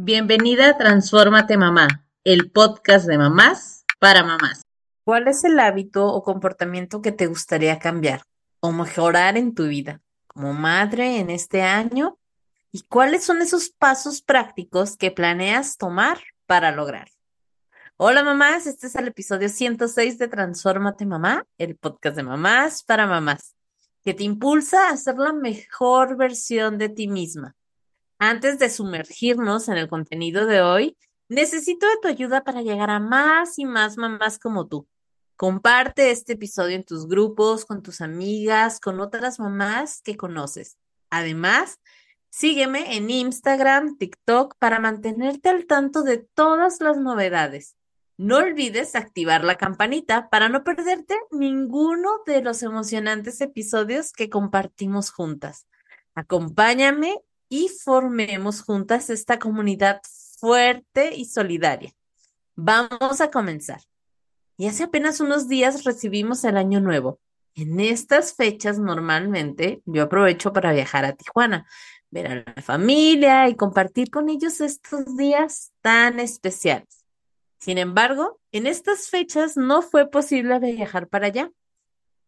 Bienvenida a Transfórmate Mamá, el podcast de mamás para mamás. ¿Cuál es el hábito o comportamiento que te gustaría cambiar o mejorar en tu vida como madre en este año? ¿Y cuáles son esos pasos prácticos que planeas tomar para lograr? Hola mamás, este es el episodio 106 de Transfórmate Mamá, el podcast de mamás para mamás, que te impulsa a ser la mejor versión de ti misma antes de sumergirnos en el contenido de hoy, necesito de tu ayuda para llegar a más y más mamás como tú. Comparte este episodio en tus grupos, con tus amigas, con otras mamás que conoces. Además, sígueme en Instagram, TikTok para mantenerte al tanto de todas las novedades. No olvides activar la campanita para no perderte ninguno de los emocionantes episodios que compartimos juntas. Acompáñame y formemos juntas esta comunidad fuerte y solidaria. Vamos a comenzar. Y hace apenas unos días recibimos el año nuevo. En estas fechas normalmente yo aprovecho para viajar a Tijuana, ver a la familia y compartir con ellos estos días tan especiales. Sin embargo, en estas fechas no fue posible viajar para allá.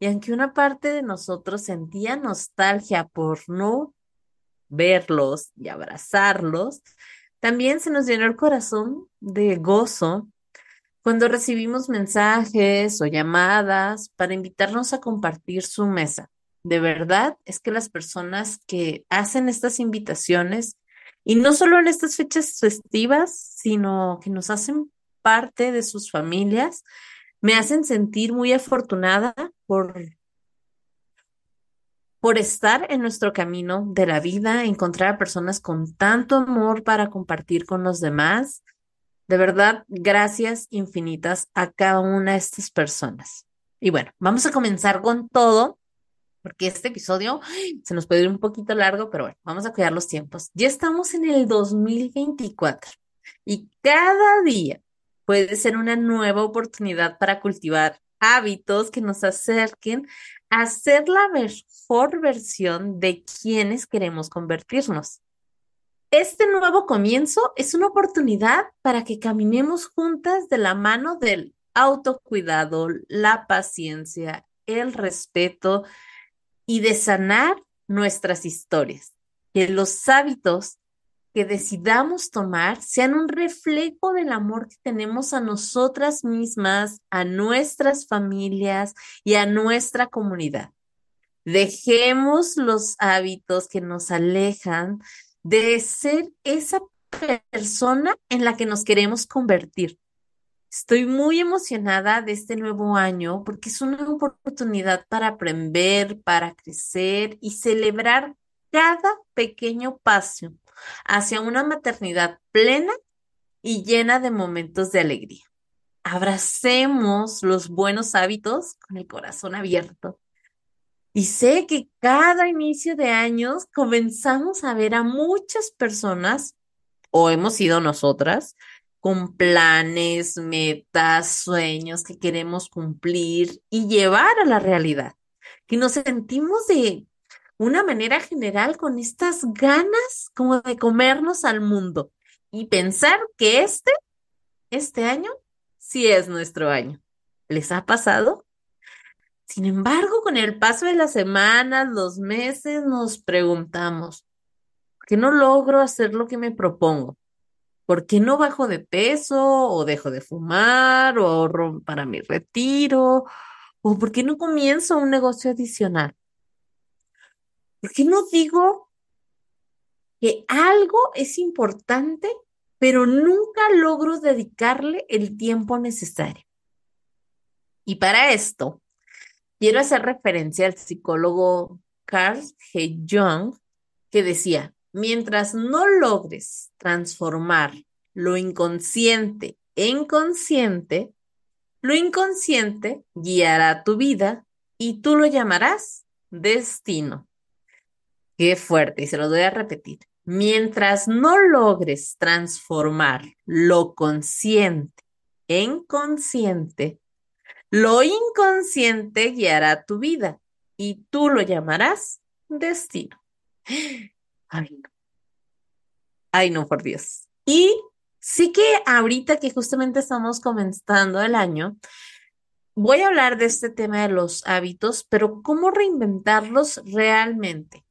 Y aunque una parte de nosotros sentía nostalgia por no verlos y abrazarlos, también se nos llenó el corazón de gozo cuando recibimos mensajes o llamadas para invitarnos a compartir su mesa. De verdad es que las personas que hacen estas invitaciones, y no solo en estas fechas festivas, sino que nos hacen parte de sus familias, me hacen sentir muy afortunada por por estar en nuestro camino de la vida, encontrar a personas con tanto amor para compartir con los demás. De verdad, gracias infinitas a cada una de estas personas. Y bueno, vamos a comenzar con todo, porque este episodio se nos puede ir un poquito largo, pero bueno, vamos a cuidar los tiempos. Ya estamos en el 2024 y cada día puede ser una nueva oportunidad para cultivar hábitos que nos acerquen a ser la mejor versión de quienes queremos convertirnos. Este nuevo comienzo es una oportunidad para que caminemos juntas de la mano del autocuidado, la paciencia, el respeto y de sanar nuestras historias. Que los hábitos que decidamos tomar sean un reflejo del amor que tenemos a nosotras mismas, a nuestras familias y a nuestra comunidad. Dejemos los hábitos que nos alejan de ser esa persona en la que nos queremos convertir. Estoy muy emocionada de este nuevo año porque es una oportunidad para aprender, para crecer y celebrar cada pequeño paso hacia una maternidad plena y llena de momentos de alegría. Abracemos los buenos hábitos con el corazón abierto. Y sé que cada inicio de años comenzamos a ver a muchas personas, o hemos sido nosotras, con planes, metas, sueños que queremos cumplir y llevar a la realidad, que nos sentimos de una manera general con estas ganas como de comernos al mundo y pensar que este, este año, sí es nuestro año. ¿Les ha pasado? Sin embargo, con el paso de las semanas, los meses, nos preguntamos, ¿por qué no logro hacer lo que me propongo? ¿Por qué no bajo de peso o dejo de fumar o ahorro para mi retiro? ¿O por qué no comienzo un negocio adicional? ¿Por qué no digo que algo es importante, pero nunca logro dedicarle el tiempo necesario? Y para esto, quiero hacer referencia al psicólogo Carl G. Jung, que decía, mientras no logres transformar lo inconsciente en consciente, lo inconsciente guiará tu vida y tú lo llamarás destino. Qué fuerte, y se lo voy a repetir. Mientras no logres transformar lo consciente en consciente, lo inconsciente guiará tu vida y tú lo llamarás destino. Ay, no. Ay, no, por Dios. Y sí que ahorita que justamente estamos comenzando el año, voy a hablar de este tema de los hábitos, pero cómo reinventarlos realmente.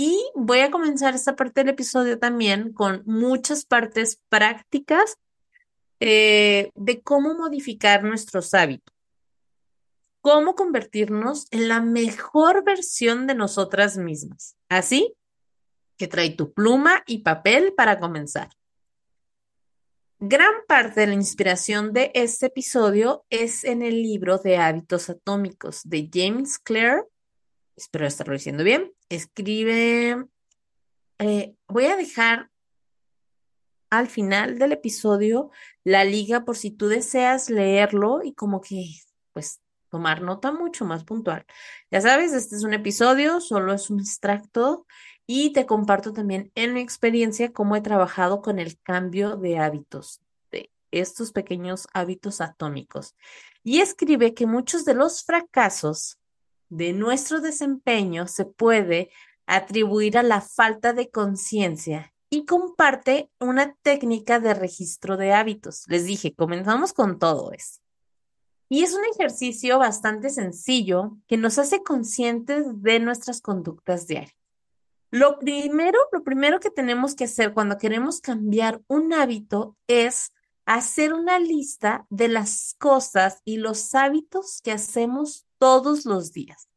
Y voy a comenzar esta parte del episodio también con muchas partes prácticas eh, de cómo modificar nuestros hábitos, cómo convertirnos en la mejor versión de nosotras mismas. Así que trae tu pluma y papel para comenzar. Gran parte de la inspiración de este episodio es en el libro de hábitos atómicos de James Clear. Espero estarlo diciendo bien. Escribe, eh, voy a dejar al final del episodio la liga por si tú deseas leerlo y como que, pues, tomar nota mucho más puntual. Ya sabes, este es un episodio, solo es un extracto y te comparto también en mi experiencia cómo he trabajado con el cambio de hábitos, de estos pequeños hábitos atómicos. Y escribe que muchos de los fracasos de nuestro desempeño se puede atribuir a la falta de conciencia y comparte una técnica de registro de hábitos. Les dije, comenzamos con todo esto. Y es un ejercicio bastante sencillo que nos hace conscientes de nuestras conductas diarias. Lo primero, lo primero que tenemos que hacer cuando queremos cambiar un hábito es hacer una lista de las cosas y los hábitos que hacemos todos los días.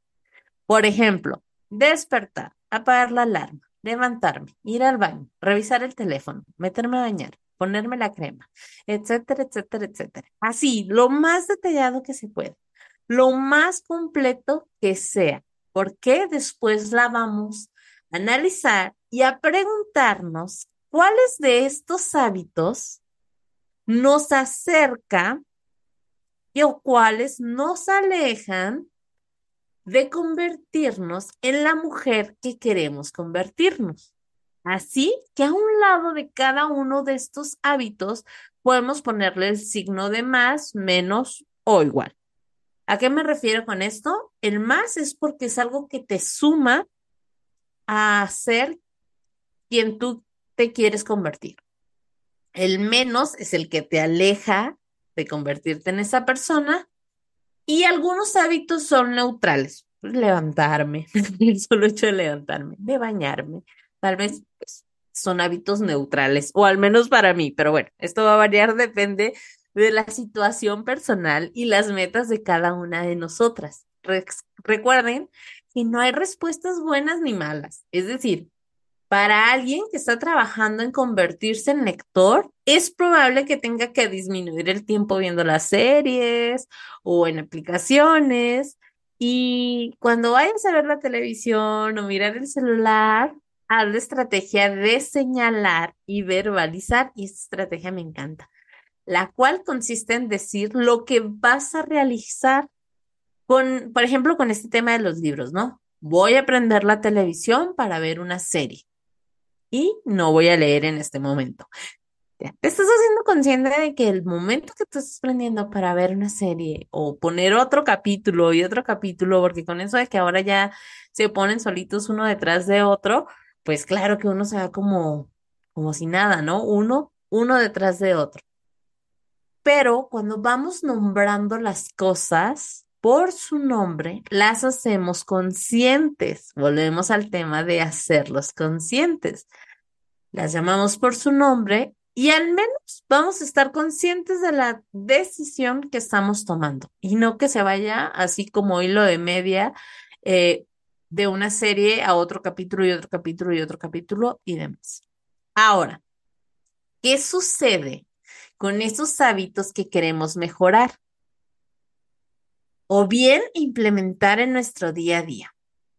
Por ejemplo, despertar, apagar la alarma, levantarme, ir al baño, revisar el teléfono, meterme a bañar, ponerme la crema, etcétera, etcétera, etcétera. Así, lo más detallado que se pueda, lo más completo que sea, porque después la vamos analizar y a preguntarnos cuáles de estos hábitos nos acerca y o cuáles nos alejan de convertirnos en la mujer que queremos convertirnos. Así que a un lado de cada uno de estos hábitos podemos ponerle el signo de más, menos o igual. ¿A qué me refiero con esto? El más es porque es algo que te suma a ser quien tú te quieres convertir. El menos es el que te aleja convertirte en esa persona y algunos hábitos son neutrales. Levantarme, el solo hecho de levantarme, de bañarme, tal vez pues, son hábitos neutrales, o al menos para mí, pero bueno, esto va a variar, depende de la situación personal y las metas de cada una de nosotras. recuerden y no hay respuestas buenas ni malas. Es decir, para alguien que está trabajando en convertirse en lector, es probable que tenga que disminuir el tiempo viendo las series o en aplicaciones. Y cuando vayas a ver la televisión o mirar el celular, haz la estrategia de señalar y verbalizar. Y esta estrategia me encanta, la cual consiste en decir lo que vas a realizar con, por ejemplo, con este tema de los libros, ¿no? Voy a prender la televisión para ver una serie y no voy a leer en este momento. Te estás haciendo consciente de que el momento que tú estás prendiendo para ver una serie o poner otro capítulo y otro capítulo, porque con eso de que ahora ya se ponen solitos uno detrás de otro, pues claro que uno se va como, como si nada, ¿no? Uno, uno detrás de otro. Pero cuando vamos nombrando las cosas, por su nombre, las hacemos conscientes. Volvemos al tema de hacerlos conscientes. Las llamamos por su nombre y al menos vamos a estar conscientes de la decisión que estamos tomando y no que se vaya así como hilo de media eh, de una serie a otro capítulo y otro capítulo y otro capítulo y demás. Ahora, ¿qué sucede con esos hábitos que queremos mejorar? O bien implementar en nuestro día a día.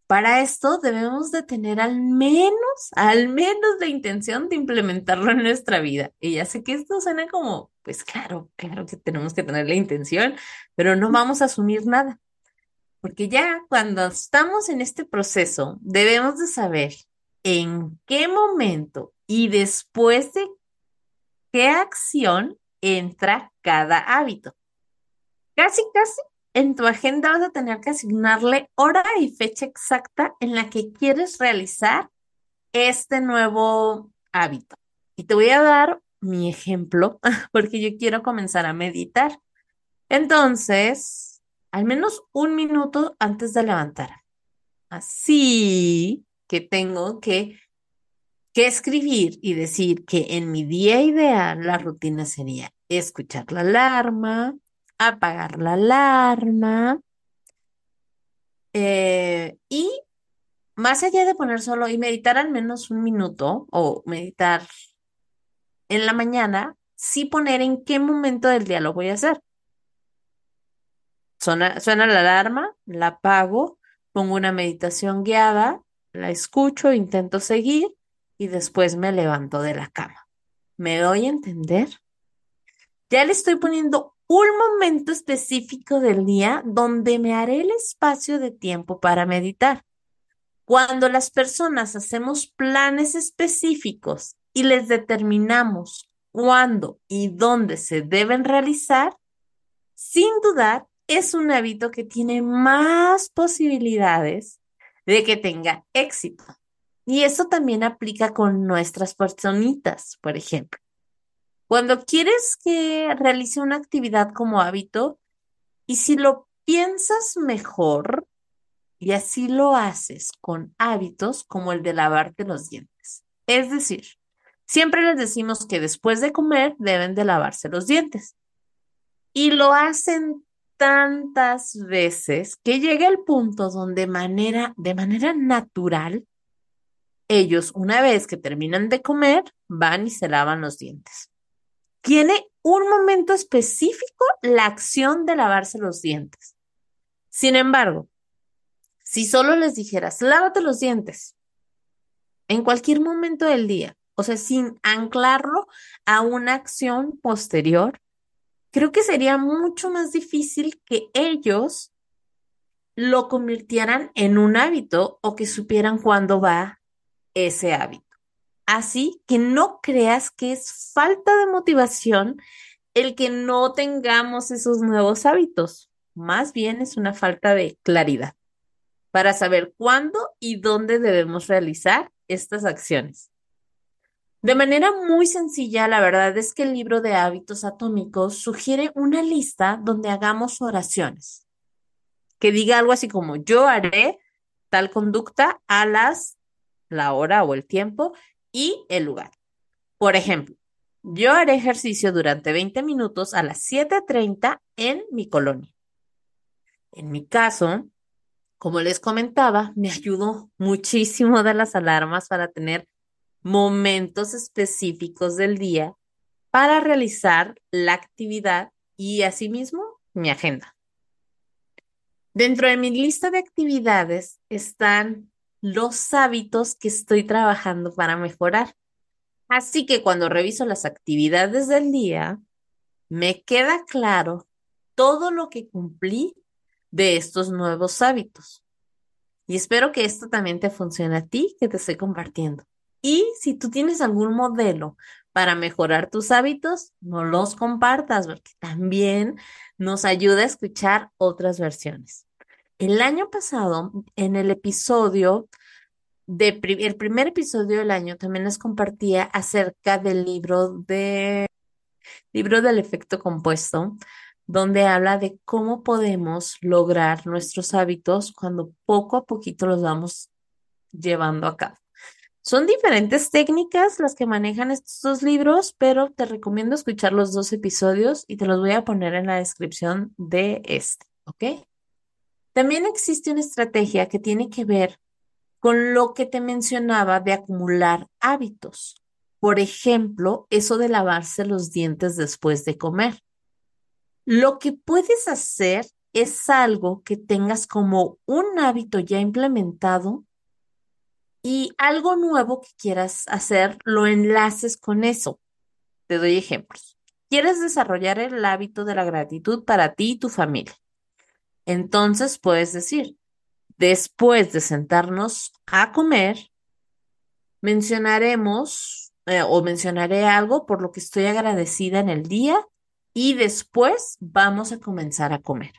Para esto debemos de tener al menos, al menos la intención de implementarlo en nuestra vida. Y ya sé que esto suena como, pues claro, claro que tenemos que tener la intención, pero no vamos a asumir nada. Porque ya cuando estamos en este proceso, debemos de saber en qué momento y después de qué acción entra cada hábito. Casi, casi en tu agenda vas a tener que asignarle hora y fecha exacta en la que quieres realizar este nuevo hábito. Y te voy a dar mi ejemplo porque yo quiero comenzar a meditar. Entonces, al menos un minuto antes de levantar. Así que tengo que, que escribir y decir que en mi día ideal la rutina sería escuchar la alarma, apagar la alarma eh, y más allá de poner solo y meditar al menos un minuto o meditar en la mañana, sí poner en qué momento del día lo voy a hacer. Suena, suena la alarma, la apago, pongo una meditación guiada, la escucho, intento seguir y después me levanto de la cama. ¿Me doy a entender? Ya le estoy poniendo un momento específico del día donde me haré el espacio de tiempo para meditar. Cuando las personas hacemos planes específicos y les determinamos cuándo y dónde se deben realizar, sin dudar, es un hábito que tiene más posibilidades de que tenga éxito. Y eso también aplica con nuestras personitas, por ejemplo. Cuando quieres que realice una actividad como hábito, y si lo piensas mejor, y así lo haces con hábitos como el de lavarte los dientes. Es decir, siempre les decimos que después de comer deben de lavarse los dientes. Y lo hacen tantas veces que llega el punto donde manera, de manera natural, ellos, una vez que terminan de comer, van y se lavan los dientes tiene un momento específico la acción de lavarse los dientes. Sin embargo, si solo les dijeras, lávate los dientes en cualquier momento del día, o sea, sin anclarlo a una acción posterior, creo que sería mucho más difícil que ellos lo convirtieran en un hábito o que supieran cuándo va ese hábito. Así que no creas que es falta de motivación el que no tengamos esos nuevos hábitos. Más bien es una falta de claridad para saber cuándo y dónde debemos realizar estas acciones. De manera muy sencilla, la verdad es que el libro de hábitos atómicos sugiere una lista donde hagamos oraciones, que diga algo así como yo haré tal conducta a las, la hora o el tiempo y el lugar. Por ejemplo, yo haré ejercicio durante 20 minutos a las 7.30 en mi colonia. En mi caso, como les comentaba, me ayudó muchísimo de las alarmas para tener momentos específicos del día para realizar la actividad y asimismo mi agenda. Dentro de mi lista de actividades están los hábitos que estoy trabajando para mejorar. Así que cuando reviso las actividades del día, me queda claro todo lo que cumplí de estos nuevos hábitos. Y espero que esto también te funcione a ti que te estoy compartiendo. Y si tú tienes algún modelo para mejorar tus hábitos, no los compartas porque también nos ayuda a escuchar otras versiones. El año pasado, en el episodio de el primer episodio del año, también les compartía acerca del libro de libro del efecto compuesto, donde habla de cómo podemos lograr nuestros hábitos cuando poco a poquito los vamos llevando a cabo. Son diferentes técnicas las que manejan estos dos libros, pero te recomiendo escuchar los dos episodios y te los voy a poner en la descripción de este, ¿ok? También existe una estrategia que tiene que ver con lo que te mencionaba de acumular hábitos. Por ejemplo, eso de lavarse los dientes después de comer. Lo que puedes hacer es algo que tengas como un hábito ya implementado y algo nuevo que quieras hacer, lo enlaces con eso. Te doy ejemplos. Quieres desarrollar el hábito de la gratitud para ti y tu familia. Entonces puedes decir, después de sentarnos a comer, mencionaremos eh, o mencionaré algo por lo que estoy agradecida en el día y después vamos a comenzar a comer.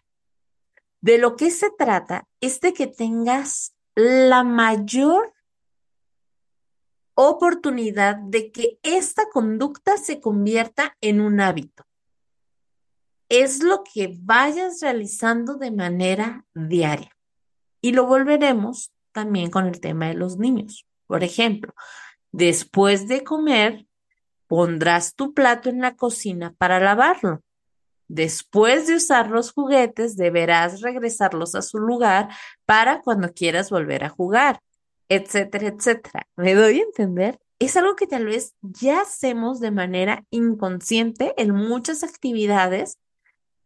De lo que se trata es de que tengas la mayor oportunidad de que esta conducta se convierta en un hábito. Es lo que vayas realizando de manera diaria. Y lo volveremos también con el tema de los niños. Por ejemplo, después de comer, pondrás tu plato en la cocina para lavarlo. Después de usar los juguetes, deberás regresarlos a su lugar para cuando quieras volver a jugar, etcétera, etcétera. ¿Me doy a entender? Es algo que tal vez ya hacemos de manera inconsciente en muchas actividades.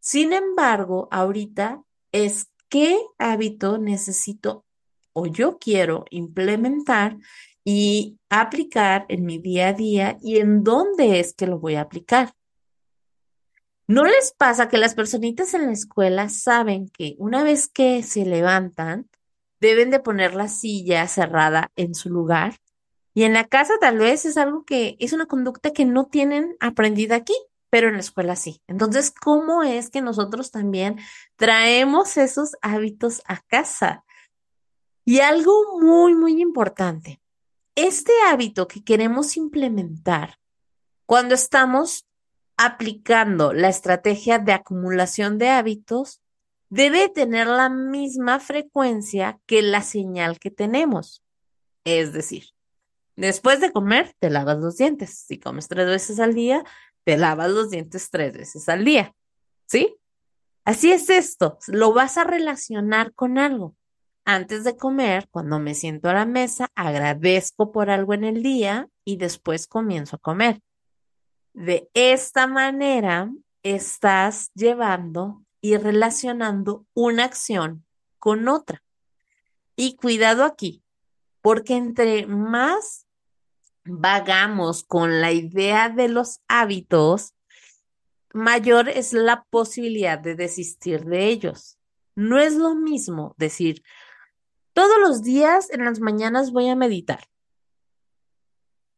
Sin embargo, ahorita es qué hábito necesito o yo quiero implementar y aplicar en mi día a día y en dónde es que lo voy a aplicar. ¿No les pasa que las personitas en la escuela saben que una vez que se levantan, deben de poner la silla cerrada en su lugar? Y en la casa tal vez es algo que es una conducta que no tienen aprendida aquí, pero en la escuela sí. Entonces, ¿cómo es que nosotros también traemos esos hábitos a casa? Y algo muy, muy importante, este hábito que queremos implementar cuando estamos aplicando la estrategia de acumulación de hábitos debe tener la misma frecuencia que la señal que tenemos. Es decir, después de comer, te lavas los dientes. Si comes tres veces al día, te lavas los dientes tres veces al día. ¿Sí? Así es esto. Lo vas a relacionar con algo. Antes de comer, cuando me siento a la mesa, agradezco por algo en el día y después comienzo a comer. De esta manera, estás llevando y relacionando una acción con otra. Y cuidado aquí, porque entre más vagamos con la idea de los hábitos, mayor es la posibilidad de desistir de ellos. No es lo mismo decir, todos los días en las mañanas voy a meditar,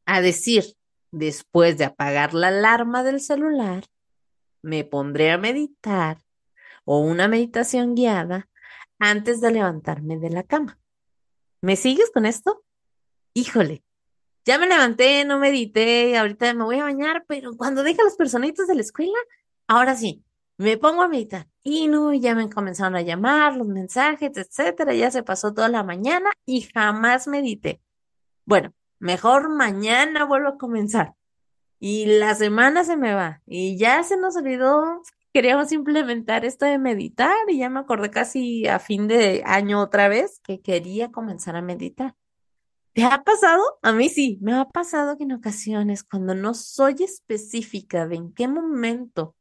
a decir, Después de apagar la alarma del celular, me pondré a meditar o una meditación guiada antes de levantarme de la cama. ¿Me sigues con esto? Híjole, ya me levanté, no medité, ahorita me voy a bañar, pero cuando deje a los personitos de la escuela, ahora sí, me pongo a meditar. Y no, ya me comenzaron a llamar los mensajes, etcétera, ya se pasó toda la mañana y jamás medité. Bueno, mejor mañana vuelvo a comenzar. Y la semana se me va y ya se nos olvidó, queríamos implementar esto de meditar y ya me acordé casi a fin de año otra vez que quería comenzar a meditar. ¿Te ha pasado? A mí sí, me ha pasado que en ocasiones cuando no soy específica de en qué momento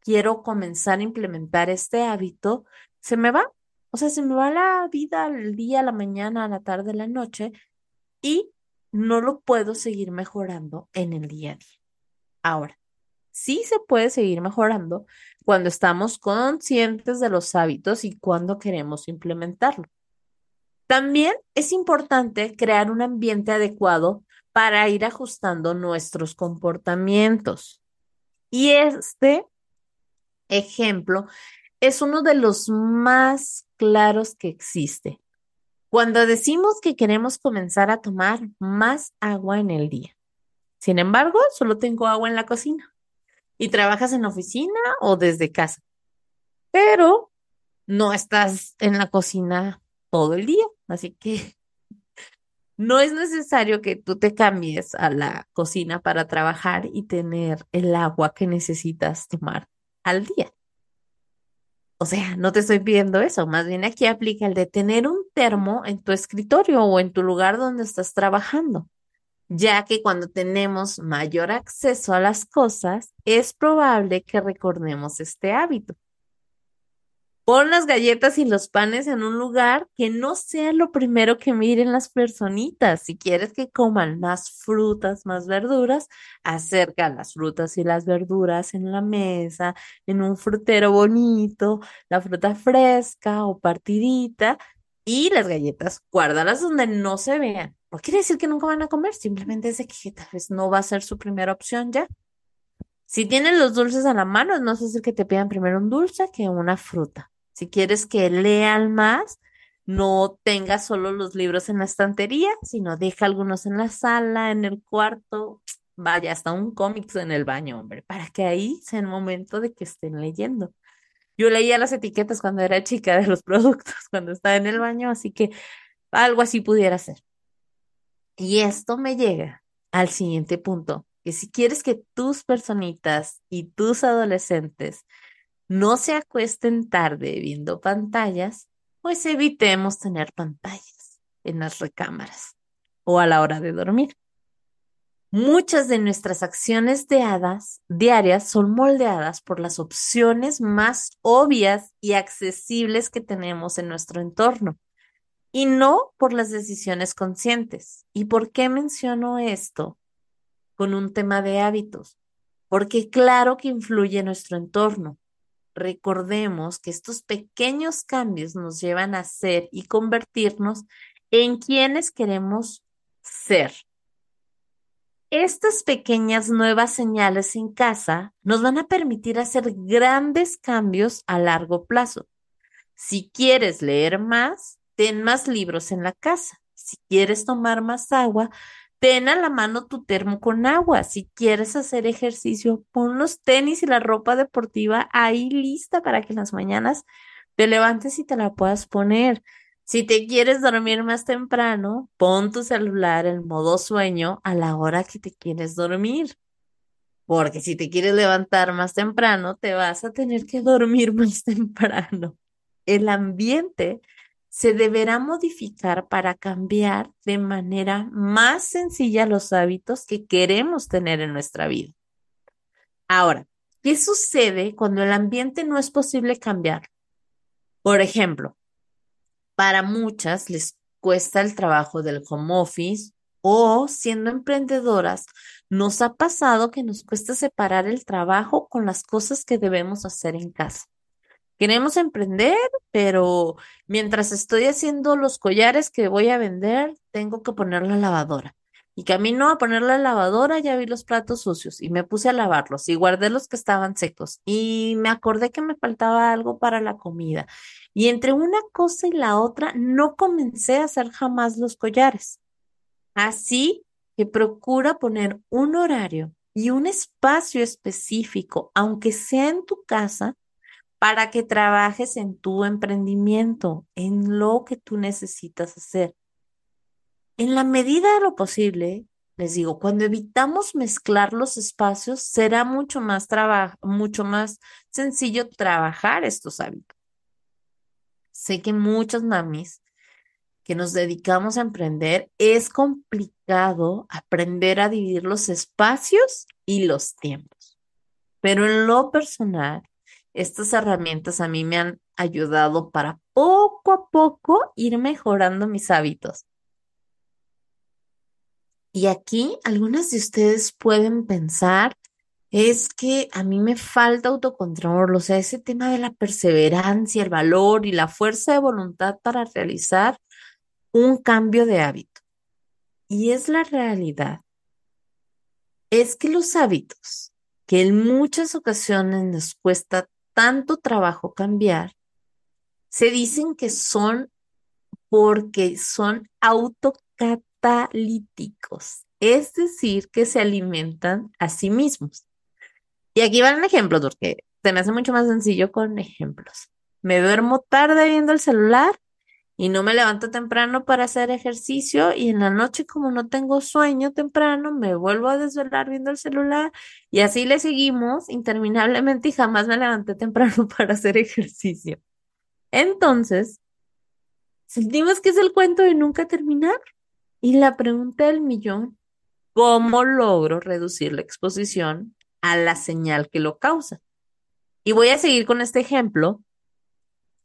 quiero comenzar a implementar este hábito, se me va. O sea, se me va la vida, el día, la mañana, la tarde, la noche y no lo puedo seguir mejorando en el día a día. Ahora, sí se puede seguir mejorando cuando estamos conscientes de los hábitos y cuando queremos implementarlo. También es importante crear un ambiente adecuado para ir ajustando nuestros comportamientos. Y este ejemplo es uno de los más claros que existe. Cuando decimos que queremos comenzar a tomar más agua en el día. Sin embargo, solo tengo agua en la cocina. Y trabajas en oficina o desde casa. Pero no estás en la cocina todo el día. Así que no es necesario que tú te cambies a la cocina para trabajar y tener el agua que necesitas tomar al día. O sea, no te estoy pidiendo eso, más bien aquí aplica el de tener un termo en tu escritorio o en tu lugar donde estás trabajando, ya que cuando tenemos mayor acceso a las cosas, es probable que recordemos este hábito. Pon las galletas y los panes en un lugar que no sea lo primero que miren las personitas. Si quieres que coman más frutas, más verduras, acerca las frutas y las verduras en la mesa, en un frutero bonito, la fruta fresca o partidita y las galletas, guárdalas donde no se vean. No quiere decir que nunca van a comer, simplemente es que tal vez no va a ser su primera opción ya. Si tienen los dulces a la mano, no es decir que te pidan primero un dulce que una fruta. Si quieres que lean más, no tenga solo los libros en la estantería, sino deja algunos en la sala, en el cuarto, vaya, hasta un cómic en el baño, hombre, para que ahí sea el momento de que estén leyendo. Yo leía las etiquetas cuando era chica de los productos, cuando estaba en el baño, así que algo así pudiera ser. Y esto me llega al siguiente punto, que si quieres que tus personitas y tus adolescentes no se acuesten tarde viendo pantallas, pues evitemos tener pantallas en las recámaras o a la hora de dormir. Muchas de nuestras acciones de diarias son moldeadas por las opciones más obvias y accesibles que tenemos en nuestro entorno y no por las decisiones conscientes. ¿Y por qué menciono esto con un tema de hábitos? Porque claro que influye nuestro entorno. Recordemos que estos pequeños cambios nos llevan a ser y convertirnos en quienes queremos ser. Estas pequeñas nuevas señales en casa nos van a permitir hacer grandes cambios a largo plazo. Si quieres leer más, ten más libros en la casa. Si quieres tomar más agua, ten a la mano tu termo con agua. Si quieres hacer ejercicio, pon los tenis y la ropa deportiva ahí lista para que en las mañanas te levantes y te la puedas poner. Si te quieres dormir más temprano, pon tu celular en modo sueño a la hora que te quieres dormir. Porque si te quieres levantar más temprano, te vas a tener que dormir más temprano. El ambiente se deberá modificar para cambiar de manera más sencilla los hábitos que queremos tener en nuestra vida. Ahora, ¿qué sucede cuando el ambiente no es posible cambiar? Por ejemplo, para muchas les cuesta el trabajo del home office o siendo emprendedoras, nos ha pasado que nos cuesta separar el trabajo con las cosas que debemos hacer en casa. Queremos emprender, pero mientras estoy haciendo los collares que voy a vender, tengo que poner la lavadora. Y camino a poner la lavadora, ya vi los platos sucios y me puse a lavarlos y guardé los que estaban secos y me acordé que me faltaba algo para la comida. Y entre una cosa y la otra, no comencé a hacer jamás los collares. Así que procura poner un horario y un espacio específico, aunque sea en tu casa, para que trabajes en tu emprendimiento, en lo que tú necesitas hacer. En la medida de lo posible, les digo, cuando evitamos mezclar los espacios, será mucho más mucho más sencillo trabajar estos hábitos. Sé que muchas mamis que nos dedicamos a emprender, es complicado aprender a dividir los espacios y los tiempos. Pero en lo personal, estas herramientas a mí me han ayudado para poco a poco ir mejorando mis hábitos. Y aquí algunas de ustedes pueden pensar, es que a mí me falta autocontrol, o sea, ese tema de la perseverancia, el valor y la fuerza de voluntad para realizar un cambio de hábito. Y es la realidad. Es que los hábitos que en muchas ocasiones nos cuesta tanto trabajo cambiar, se dicen que son porque son autocatálicos catalíticos, es decir, que se alimentan a sí mismos. Y aquí van ejemplos, porque se me hace mucho más sencillo con ejemplos. Me duermo tarde viendo el celular y no me levanto temprano para hacer ejercicio y en la noche como no tengo sueño temprano, me vuelvo a desvelar viendo el celular y así le seguimos interminablemente y jamás me levanté temprano para hacer ejercicio. Entonces, sentimos que es el cuento de nunca terminar. Y la pregunta del millón, ¿cómo logro reducir la exposición a la señal que lo causa? Y voy a seguir con este ejemplo,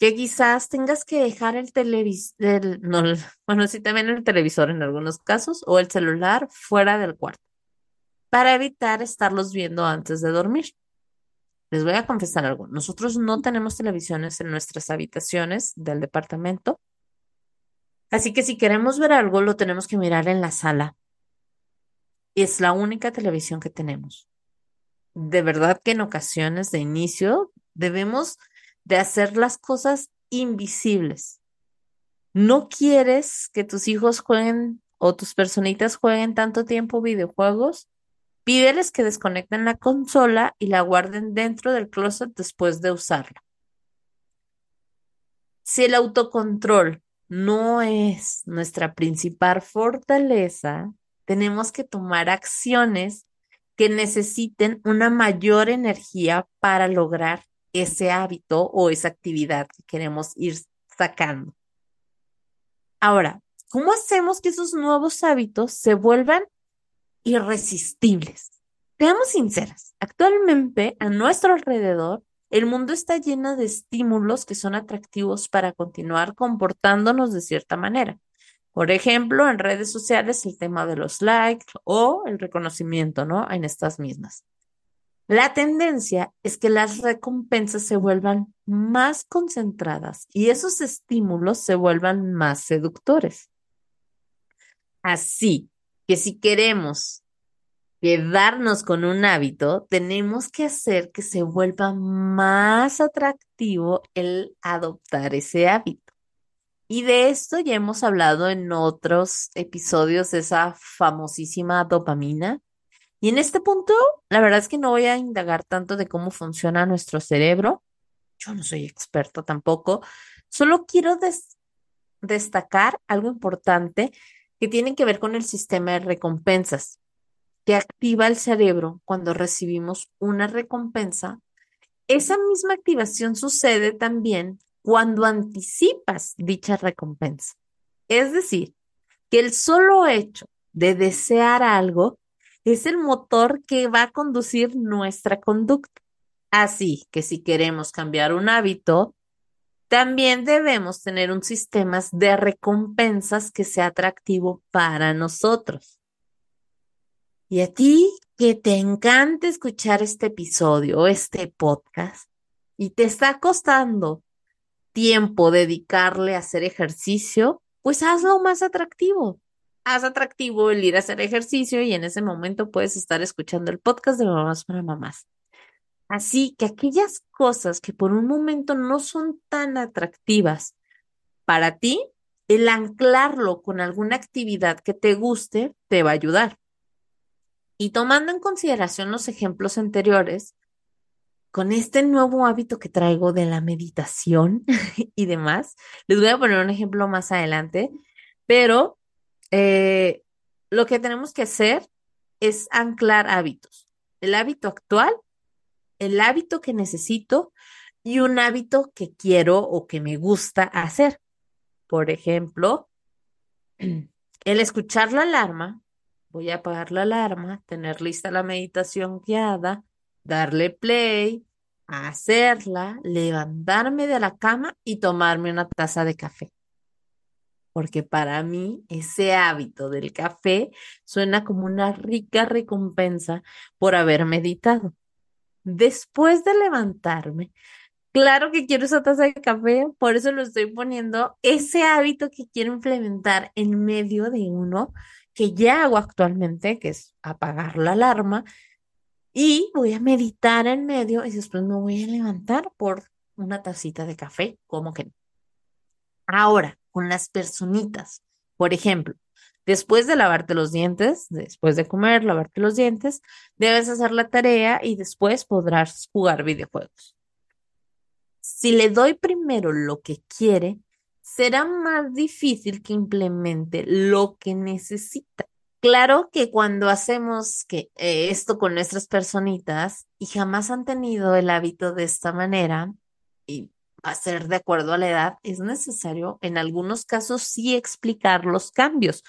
que quizás tengas que dejar el televisor, no, bueno, sí también el televisor en algunos casos, o el celular fuera del cuarto, para evitar estarlos viendo antes de dormir. Les voy a confesar algo, nosotros no tenemos televisiones en nuestras habitaciones del departamento, Así que si queremos ver algo, lo tenemos que mirar en la sala. Y es la única televisión que tenemos. De verdad que en ocasiones de inicio debemos de hacer las cosas invisibles. no quieres que tus hijos jueguen o tus personitas jueguen tanto tiempo videojuegos, pídeles que desconecten la consola y la guarden dentro del closet después de usarla. Si el autocontrol no es nuestra principal fortaleza, tenemos que tomar acciones que necesiten una mayor energía para lograr ese hábito o esa actividad que queremos ir sacando. Ahora, ¿cómo hacemos que esos nuevos hábitos se vuelvan irresistibles? Seamos sinceras, actualmente a nuestro alrededor el mundo está lleno de estímulos que son atractivos para continuar comportándonos de cierta manera. Por ejemplo, en redes sociales el tema de los likes o el reconocimiento, ¿no? En estas mismas. La tendencia es que las recompensas se vuelvan más concentradas y esos estímulos se vuelvan más seductores. Así que si queremos quedarnos con un hábito, tenemos que hacer que se vuelva más atractivo el adoptar ese hábito. Y de esto ya hemos hablado en otros episodios esa famosísima dopamina y en este punto, la verdad es que no voy a indagar tanto de cómo funciona nuestro cerebro. Yo no soy experto tampoco. Solo quiero destacar algo importante que tiene que ver con el sistema de recompensas, que activa el cerebro cuando recibimos una recompensa. Esa misma activación sucede también cuando anticipas dicha recompensa. Es decir, que el solo hecho de desear algo es el motor que va a conducir nuestra conducta. Así que si queremos cambiar un hábito, también debemos tener un sistema de recompensas que sea atractivo para nosotros. Y a ti que te encanta escuchar este episodio este podcast y te está costando tiempo dedicarle a hacer ejercicio, pues hazlo más atractivo haz atractivo el ir a hacer ejercicio y en ese momento puedes estar escuchando el podcast de Mamás para Mamás. Así que aquellas cosas que por un momento no son tan atractivas para ti, el anclarlo con alguna actividad que te guste te va a ayudar. Y tomando en consideración los ejemplos anteriores, con este nuevo hábito que traigo de la meditación y demás, les voy a poner un ejemplo más adelante, pero eh, lo que tenemos que hacer es anclar hábitos. El hábito actual, el hábito que necesito y un hábito que quiero o que me gusta hacer. Por ejemplo, el escuchar la alarma, voy a apagar la alarma, tener lista la meditación guiada, darle play, hacerla, levantarme de la cama y tomarme una taza de café porque para mí ese hábito del café suena como una rica recompensa por haber meditado. Después de levantarme, claro que quiero esa taza de café, por eso lo estoy poniendo, ese hábito que quiero implementar en medio de uno que ya hago actualmente, que es apagar la alarma, y voy a meditar en medio y después me voy a levantar por una tacita de café, como que Ahora, con las personitas. Por ejemplo, después de lavarte los dientes, después de comer, lavarte los dientes, debes hacer la tarea y después podrás jugar videojuegos. Si le doy primero lo que quiere, será más difícil que implemente lo que necesita. Claro que cuando hacemos que, eh, esto con nuestras personitas y jamás han tenido el hábito de esta manera, hacer de acuerdo a la edad, es necesario en algunos casos sí explicar los cambios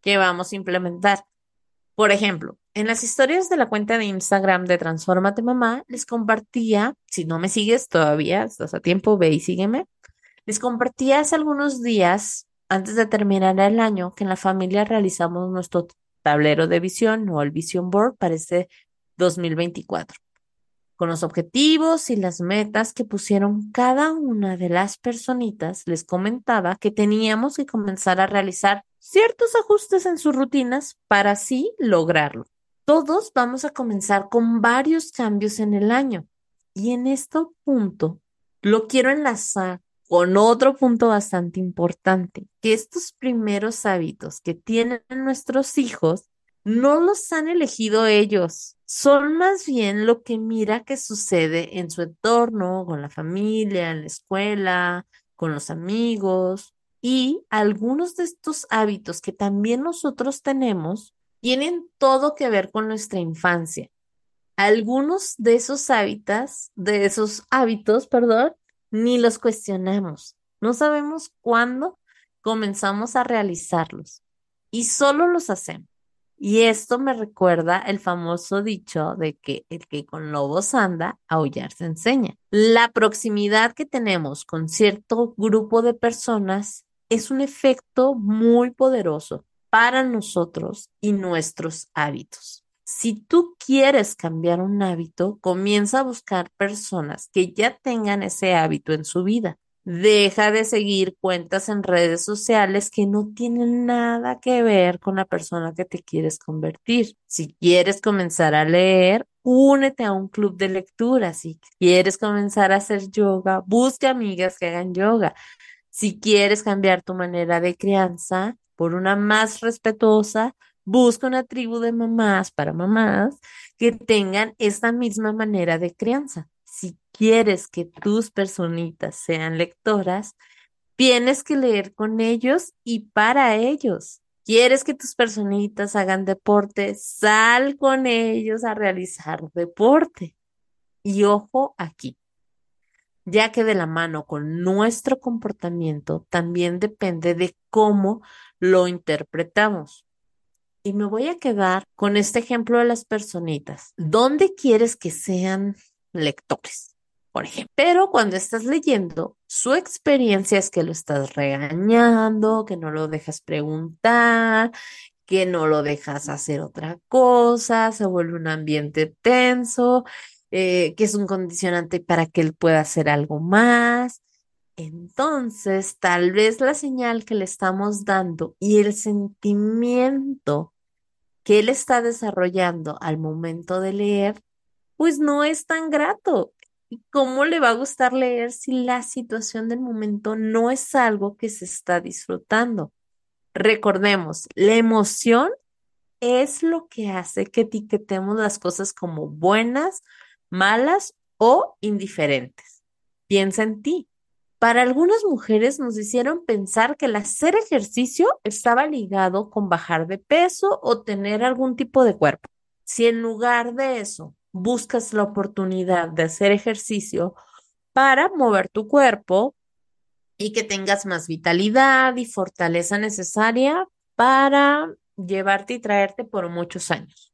que vamos a implementar. Por ejemplo, en las historias de la cuenta de Instagram de Transformate Mamá, les compartía, si no me sigues todavía, estás a tiempo, ve y sígueme, les compartía hace algunos días, antes de terminar el año, que en la familia realizamos nuestro tablero de visión o el Vision Board para este 2024 con los objetivos y las metas que pusieron cada una de las personitas, les comentaba que teníamos que comenzar a realizar ciertos ajustes en sus rutinas para así lograrlo. Todos vamos a comenzar con varios cambios en el año y en este punto lo quiero enlazar con otro punto bastante importante, que estos primeros hábitos que tienen nuestros hijos no los han elegido ellos, son más bien lo que mira que sucede en su entorno, con la familia, en la escuela, con los amigos. Y algunos de estos hábitos que también nosotros tenemos tienen todo que ver con nuestra infancia. Algunos de esos hábitos, de esos hábitos, perdón, ni los cuestionamos. No sabemos cuándo comenzamos a realizarlos y solo los hacemos. Y esto me recuerda el famoso dicho de que el que con lobos anda, aullar se enseña. La proximidad que tenemos con cierto grupo de personas es un efecto muy poderoso para nosotros y nuestros hábitos. Si tú quieres cambiar un hábito, comienza a buscar personas que ya tengan ese hábito en su vida. Deja de seguir cuentas en redes sociales que no tienen nada que ver con la persona que te quieres convertir. Si quieres comenzar a leer, únete a un club de lectura. Si quieres comenzar a hacer yoga, busca amigas que hagan yoga. Si quieres cambiar tu manera de crianza por una más respetuosa, Busca una tribu de mamás para mamás que tengan esta misma manera de crianza. Si quieres que tus personitas sean lectoras, tienes que leer con ellos y para ellos. ¿Quieres que tus personitas hagan deporte? Sal con ellos a realizar deporte. Y ojo aquí, ya que de la mano con nuestro comportamiento también depende de cómo lo interpretamos. Y me voy a quedar con este ejemplo de las personitas. ¿Dónde quieres que sean lectores? Por ejemplo. Pero cuando estás leyendo, su experiencia es que lo estás regañando, que no lo dejas preguntar, que no lo dejas hacer otra cosa, se vuelve un ambiente tenso, eh, que es un condicionante para que él pueda hacer algo más. Entonces, tal vez la señal que le estamos dando y el sentimiento que él está desarrollando al momento de leer, pues no es tan grato. ¿Y cómo le va a gustar leer si la situación del momento no es algo que se está disfrutando? Recordemos, la emoción es lo que hace que etiquetemos las cosas como buenas, malas o indiferentes. Piensa en ti. Para algunas mujeres nos hicieron pensar que el hacer ejercicio estaba ligado con bajar de peso o tener algún tipo de cuerpo. Si en lugar de eso buscas la oportunidad de hacer ejercicio para mover tu cuerpo y que tengas más vitalidad y fortaleza necesaria para llevarte y traerte por muchos años.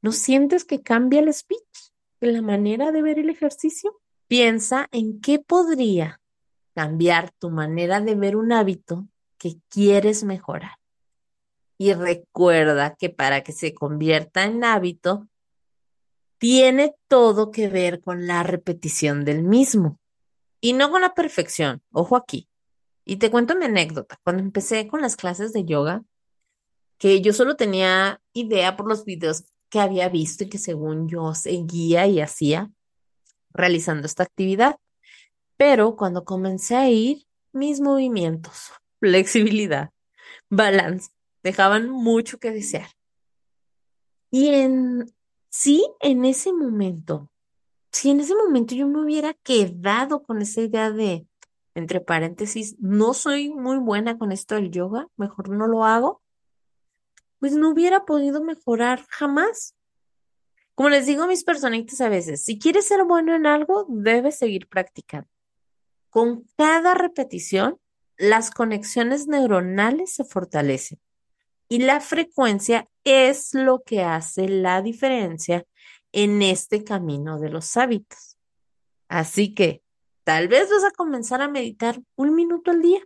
¿No sientes que cambia el speech, la manera de ver el ejercicio? Piensa en qué podría cambiar tu manera de ver un hábito que quieres mejorar. Y recuerda que para que se convierta en hábito, tiene todo que ver con la repetición del mismo y no con la perfección. Ojo aquí. Y te cuento mi anécdota. Cuando empecé con las clases de yoga, que yo solo tenía idea por los videos que había visto y que según yo seguía y hacía realizando esta actividad. Pero cuando comencé a ir, mis movimientos, flexibilidad, balance, dejaban mucho que desear. Y en sí, en ese momento, si en ese momento yo me hubiera quedado con esa idea de, entre paréntesis, no soy muy buena con esto del yoga, mejor no lo hago, pues no hubiera podido mejorar jamás. Como les digo a mis personitas a veces, si quieres ser bueno en algo, debes seguir practicando. Con cada repetición, las conexiones neuronales se fortalecen y la frecuencia es lo que hace la diferencia en este camino de los hábitos. Así que tal vez vas a comenzar a meditar un minuto al día.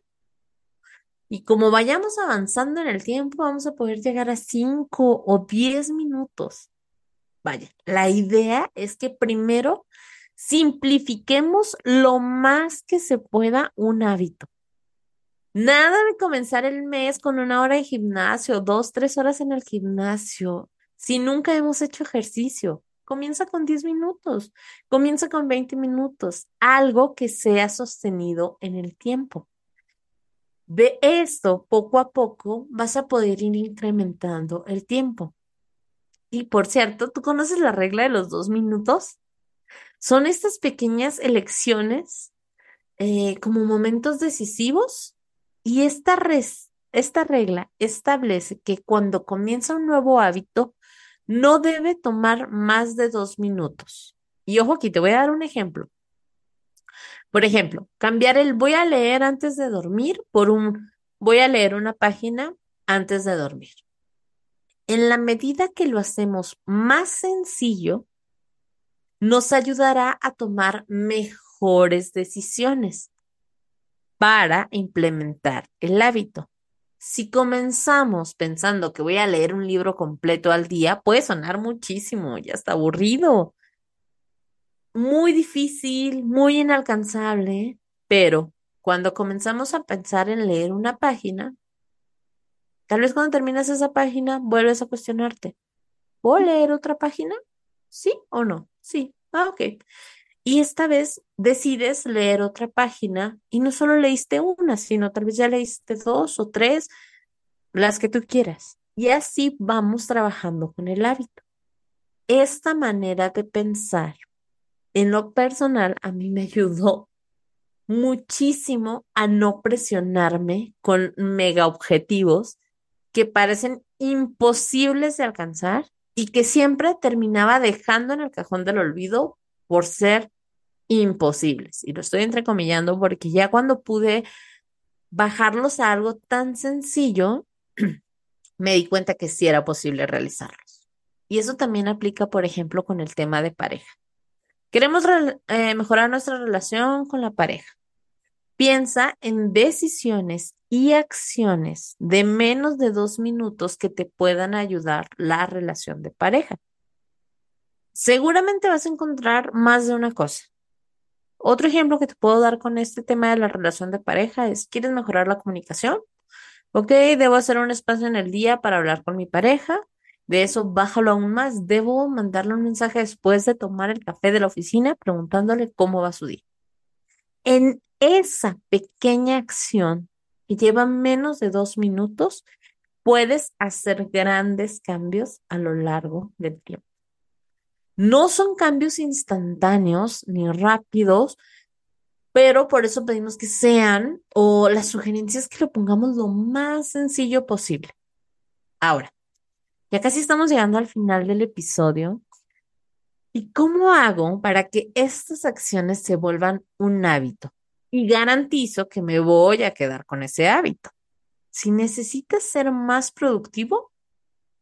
Y como vayamos avanzando en el tiempo, vamos a poder llegar a cinco o diez minutos. Vaya, la idea es que primero Simplifiquemos lo más que se pueda un hábito. Nada de comenzar el mes con una hora de gimnasio, dos, tres horas en el gimnasio, si nunca hemos hecho ejercicio. Comienza con 10 minutos, comienza con 20 minutos, algo que sea sostenido en el tiempo. De esto, poco a poco, vas a poder ir incrementando el tiempo. Y por cierto, ¿tú conoces la regla de los dos minutos? Son estas pequeñas elecciones eh, como momentos decisivos y esta, regla establece que cuando comienza un nuevo hábito, no debe tomar más de dos minutos. Y ojo aquí, te voy a dar un ejemplo. Por ejemplo, cambiar el voy a leer antes de dormir por un voy a leer una página antes de dormir. En la medida que lo hacemos más sencillo, nos ayudará a tomar mejores decisiones para implementar el hábito. Si comenzamos pensando que voy a leer un libro completo al día, puede sonar muchísimo, ya está aburrido muy difícil, muy inalcanzable, pero cuando comenzamos a pensar en leer una página, tal vez cuando terminas esa página vuelves a cuestionarte, ¿puedo leer otra página? ¿Sí o no? Sí. Ah, ok. Y esta vez decides leer otra página y no solo leíste una, sino tal vez ya leíste dos o tres, las que tú quieras. Y así vamos trabajando con el hábito. Esta manera de pensar en lo personal, a mí me ayudó muchísimo a no presionarme con mega objetivos que parecen imposibles de alcanzar y que siempre terminaba dejando en el cajón del olvido por ser imposibles. Y lo estoy entrecomillando porque ya cuando pude bajarlos a algo tan sencillo, me di cuenta que sí era posible realizarlos. Y eso también aplica, por ejemplo, con el tema de pareja. Queremos eh, mejorar nuestra relación con la pareja. Piensa en decisiones y acciones de menos de dos minutos que te puedan ayudar la relación de pareja. Seguramente vas a encontrar más de una cosa. Otro ejemplo que te puedo dar con este tema de la relación de pareja es, ¿quieres mejorar la comunicación? Ok, debo hacer un espacio en el día para hablar con mi pareja. De eso, bájalo aún más. Debo mandarle un mensaje después de tomar el café de la oficina preguntándole cómo va su día. En esa pequeña acción que lleva menos de dos minutos, puedes hacer grandes cambios a lo largo del tiempo. No son cambios instantáneos ni rápidos, pero por eso pedimos que sean, o las sugerencias que lo pongamos lo más sencillo posible. Ahora, ya casi estamos llegando al final del episodio. ¿Y cómo hago para que estas acciones se vuelvan un hábito? Y garantizo que me voy a quedar con ese hábito. Si necesitas ser más productivo,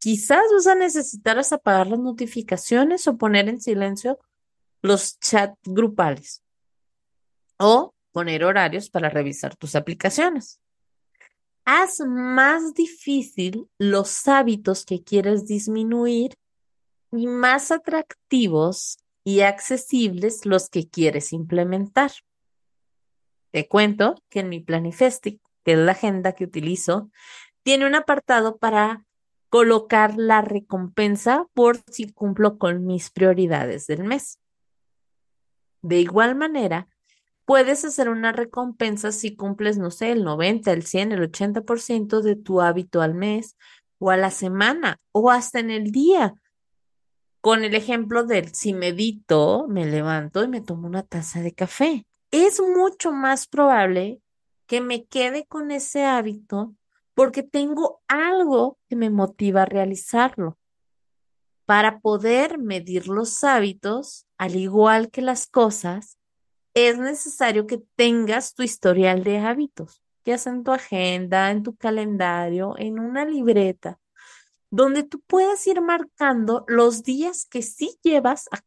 quizás vas a necesitar apagar las notificaciones o poner en silencio los chats grupales o poner horarios para revisar tus aplicaciones haz más difícil los hábitos que quieres disminuir y más atractivos y accesibles los que quieres implementar. Te cuento que en mi Planifestic, que es la agenda que utilizo, tiene un apartado para colocar la recompensa por si cumplo con mis prioridades del mes. De igual manera, Puedes hacer una recompensa si cumples, no sé, el 90, el 100, el 80% de tu hábito al mes o a la semana o hasta en el día. Con el ejemplo del si medito, me levanto y me tomo una taza de café. Es mucho más probable que me quede con ese hábito porque tengo algo que me motiva a realizarlo. Para poder medir los hábitos, al igual que las cosas, es necesario que tengas tu historial de hábitos, ya sea en tu agenda, en tu calendario, en una libreta, donde tú puedas ir marcando los días que sí llevas a,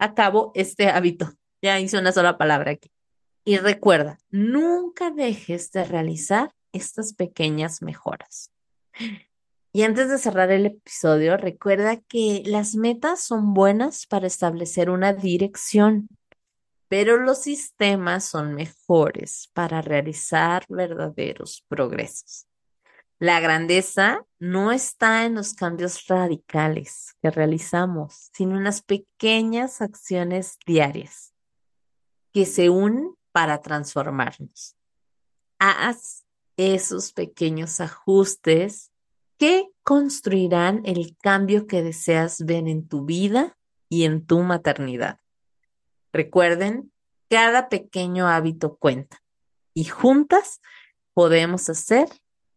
a cabo este hábito. Ya hice una sola palabra aquí. Y recuerda, nunca dejes de realizar estas pequeñas mejoras. Y antes de cerrar el episodio, recuerda que las metas son buenas para establecer una dirección, pero los sistemas son mejores para realizar verdaderos progresos. La grandeza no está en los cambios radicales que realizamos, sino en las pequeñas acciones diarias que se unen para transformarnos. Haz esos pequeños ajustes que construirán el cambio que deseas ver en tu vida y en tu maternidad. Recuerden, cada pequeño hábito cuenta y juntas podemos hacer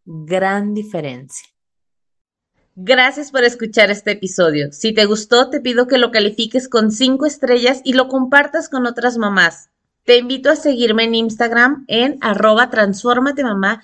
gran diferencia. Gracias por escuchar este episodio. Si te gustó, te pido que lo califiques con cinco estrellas y lo compartas con otras mamás. Te invito a seguirme en Instagram en arroba mamá